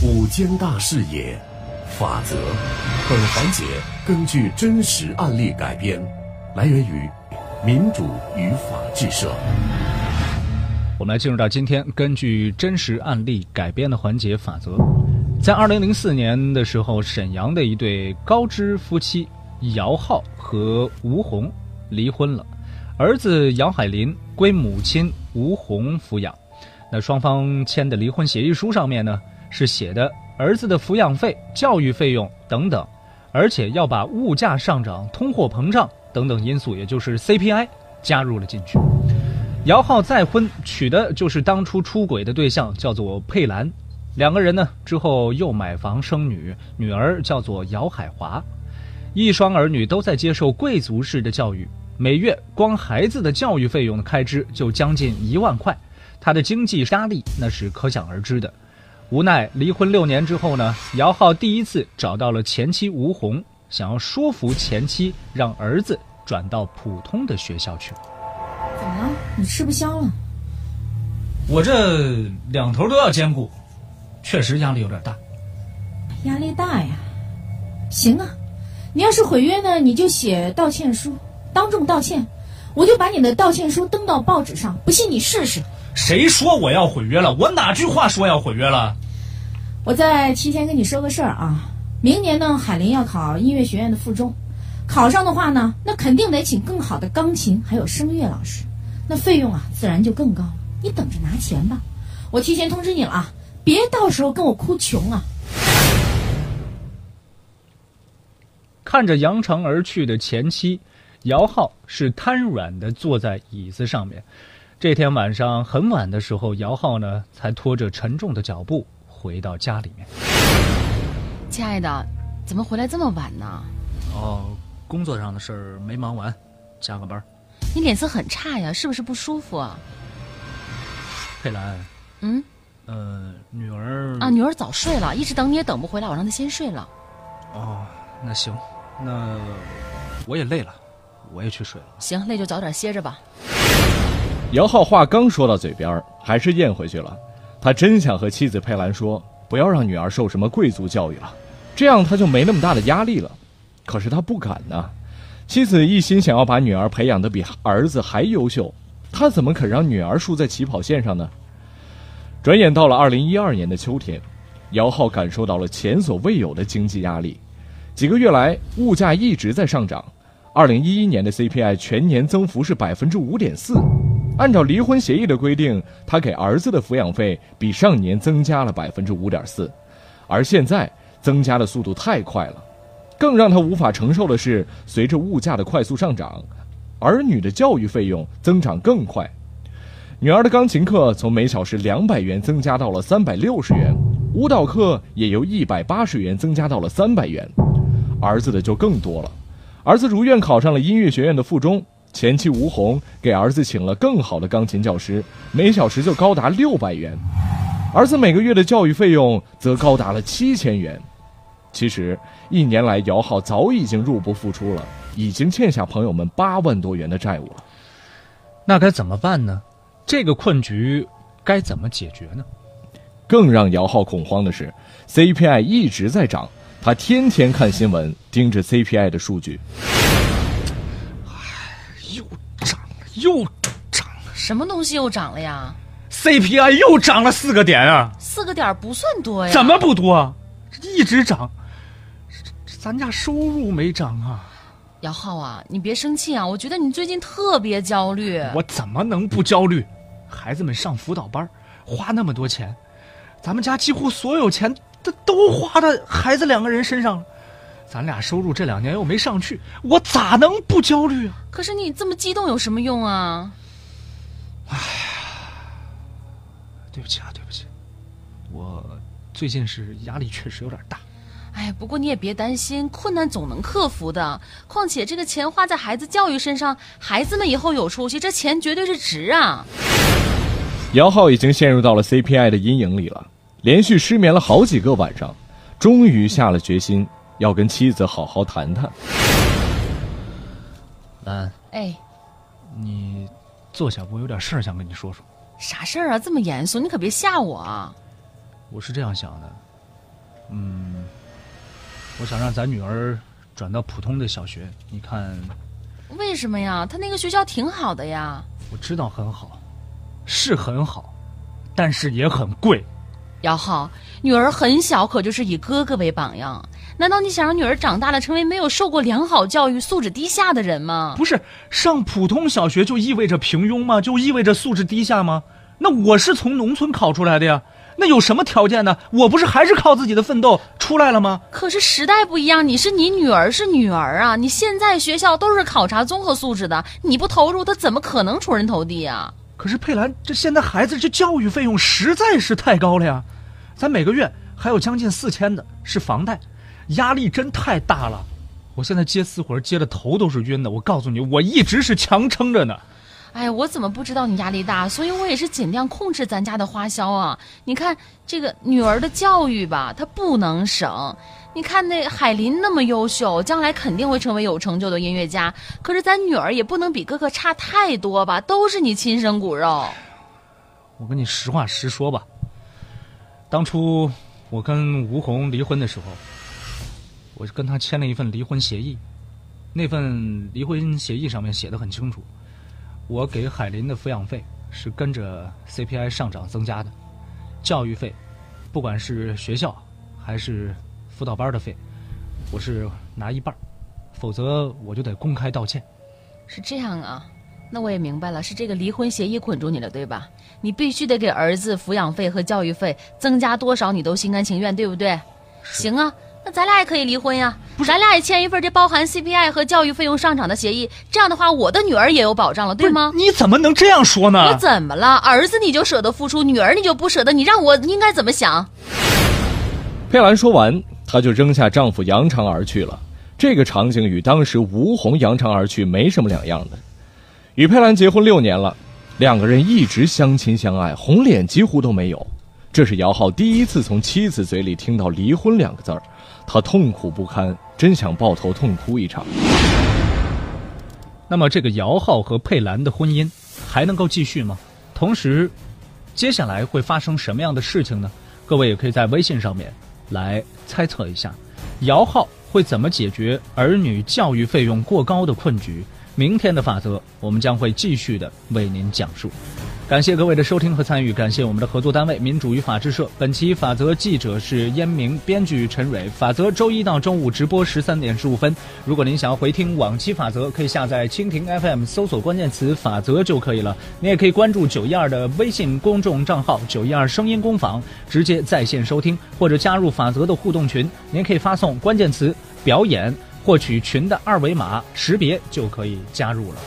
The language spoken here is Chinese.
五间大视野，法则。本环节根据真实案例改编，来源于民主与法治社。我们来进入到今天根据真实案例改编的环节法则。在二零零四年的时候，沈阳的一对高知夫妻姚浩和吴红离婚了，儿子姚海林归母亲吴红抚养。那双方签的离婚协议书上面呢，是写的儿子的抚养费、教育费用等等，而且要把物价上涨、通货膨胀等等因素，也就是 CPI 加入了进去。姚浩再婚娶的就是当初出轨的对象，叫做佩兰。两个人呢之后又买房生女，女儿叫做姚海华，一双儿女都在接受贵族式的教育，每月光孩子的教育费用的开支就将近一万块。他的经济压力那是可想而知的，无奈离婚六年之后呢，姚浩第一次找到了前妻吴红，想要说服前妻让儿子转到普通的学校去。怎么了？你吃不消了？我这两头都要兼顾，确实压力有点大。压力大呀？行啊，你要是毁约呢，你就写道歉书，当众道歉，我就把你的道歉书登到报纸上，不信你试试。谁说我要毁约了？我哪句话说要毁约了？我再提前跟你说个事儿啊，明年呢，海林要考音乐学院的附中，考上的话呢，那肯定得请更好的钢琴还有声乐老师，那费用啊，自然就更高了。你等着拿钱吧，我提前通知你了啊，别到时候跟我哭穷啊！看着扬长而去的前妻，姚浩是瘫软的坐在椅子上面。这天晚上很晚的时候，姚浩呢才拖着沉重的脚步回到家里面。亲爱的，怎么回来这么晚呢？哦，工作上的事儿没忙完，加个班。你脸色很差呀，是不是不舒服啊？佩兰，嗯，呃，女儿啊，女儿早睡了，一直等你也等不回来，我让她先睡了。哦，那行，那我也累了，我也去睡了。行，累就早点歇着吧。姚浩话刚说到嘴边，还是咽回去了。他真想和妻子佩兰说，不要让女儿受什么贵族教育了，这样他就没那么大的压力了。可是他不敢呢。妻子一心想要把女儿培养得比儿子还优秀，他怎么肯让女儿输在起跑线上呢？转眼到了二零一二年的秋天，姚浩感受到了前所未有的经济压力。几个月来，物价一直在上涨。二零一一年的 CPI 全年增幅是百分之五点四。按照离婚协议的规定，他给儿子的抚养费比上年增加了百分之五点四，而现在增加的速度太快了。更让他无法承受的是，随着物价的快速上涨，儿女的教育费用增长更快。女儿的钢琴课从每小时两百元增加到了三百六十元，舞蹈课也由一百八十元增加到了三百元，儿子的就更多了。儿子如愿考上了音乐学院的附中。前妻吴红给儿子请了更好的钢琴教师，每小时就高达六百元，儿子每个月的教育费用则高达了七千元。其实一年来，姚浩早已经入不敷出了，已经欠下朋友们八万多元的债务了。那该怎么办呢？这个困局该怎么解决呢？更让姚浩恐慌的是，CPI 一直在涨，他天天看新闻，盯着 CPI 的数据。又涨了，什么东西又涨了呀？CPI 又涨了四个点啊！四个点不算多呀？怎么不多？一直涨，咱家收入没涨啊！姚浩啊，你别生气啊！我觉得你最近特别焦虑。我怎么能不焦虑？孩子们上辅导班，花那么多钱，咱们家几乎所有钱都都花在孩子两个人身上了。咱俩收入这两年又没上去，我咋能不焦虑啊？可是你这么激动有什么用啊？哎呀，对不起啊，对不起，我最近是压力确实有点大。哎，不过你也别担心，困难总能克服的。况且这个钱花在孩子教育身上，孩子们以后有出息，这钱绝对是值啊。姚浩已经陷入到了 CPI 的阴影里了，连续失眠了好几个晚上，终于下了决心。要跟妻子好好谈谈。兰，哎，你坐下，我有点事儿想跟你说说。啥事儿啊？这么严肃？你可别吓我啊！我是这样想的，嗯我想让咱女儿转到普通的小学，你看，为什么呀？他那个学校挺好的呀。我知道很好，是很好，但是也很贵。姚浩，女儿很小，可就是以哥哥为榜样。难道你想让女儿长大了成为没有受过良好教育、素质低下的人吗？不是上普通小学就意味着平庸吗？就意味着素质低下吗？那我是从农村考出来的呀，那有什么条件呢？我不是还是靠自己的奋斗出来了吗？可是时代不一样，你是你女儿是女儿啊！你现在学校都是考察综合素质的，你不投入，她怎么可能出人头地啊？可是佩兰，这现在孩子这教育费用实在是太高了呀，咱每个月还有将近四千的是房贷，压力真太大了。我现在接私活接的头都是晕的。我告诉你，我一直是强撑着呢。哎，我怎么不知道你压力大？所以我也是尽量控制咱家的花销啊。你看这个女儿的教育吧，她不能省。你看那海林那么优秀，将来肯定会成为有成就的音乐家。可是咱女儿也不能比哥哥差太多吧？都是你亲生骨肉。我跟你实话实说吧，当初我跟吴红离婚的时候，我跟他签了一份离婚协议，那份离婚协议上面写的很清楚，我给海林的抚养费是跟着 CPI 上涨增加的，教育费，不管是学校还是辅导班的费，我是拿一半，否则我就得公开道歉。是这样啊，那我也明白了，是这个离婚协议捆住你了，对吧？你必须得给儿子抚养费和教育费增加多少，你都心甘情愿，对不对？行啊，那咱俩也可以离婚呀，咱俩也签一份这包含 CPI 和教育费用上涨的协议，这样的话，我的女儿也有保障了，对吗？你怎么能这样说呢？我怎么了？儿子你就舍得付出，女儿你就不舍得，你让我应该怎么想？佩兰说完，她就扔下丈夫扬长而去了。这个场景与当时吴红扬长而去没什么两样的。与佩兰结婚六年了，两个人一直相亲相爱，红脸几乎都没有。这是姚浩第一次从妻子嘴里听到“离婚”两个字儿，他痛苦不堪，真想抱头痛哭一场。那么，这个姚浩和佩兰的婚姻还能够继续吗？同时，接下来会发生什么样的事情呢？各位也可以在微信上面来猜测一下，姚浩会怎么解决儿女教育费用过高的困局？明天的法则，我们将会继续的为您讲述。感谢各位的收听和参与，感谢我们的合作单位民主与法制社。本期法则记者是燕明，编剧陈蕊。法则周一到周五直播十三点十五分。如果您想要回听往期法则，可以下载蜻蜓 FM，搜索关键词“法则”就可以了。您也可以关注九一二的微信公众账号“九一二声音工坊”，直接在线收听，或者加入法则的互动群。您可以发送关键词“表演”，获取群的二维码识别就可以加入了。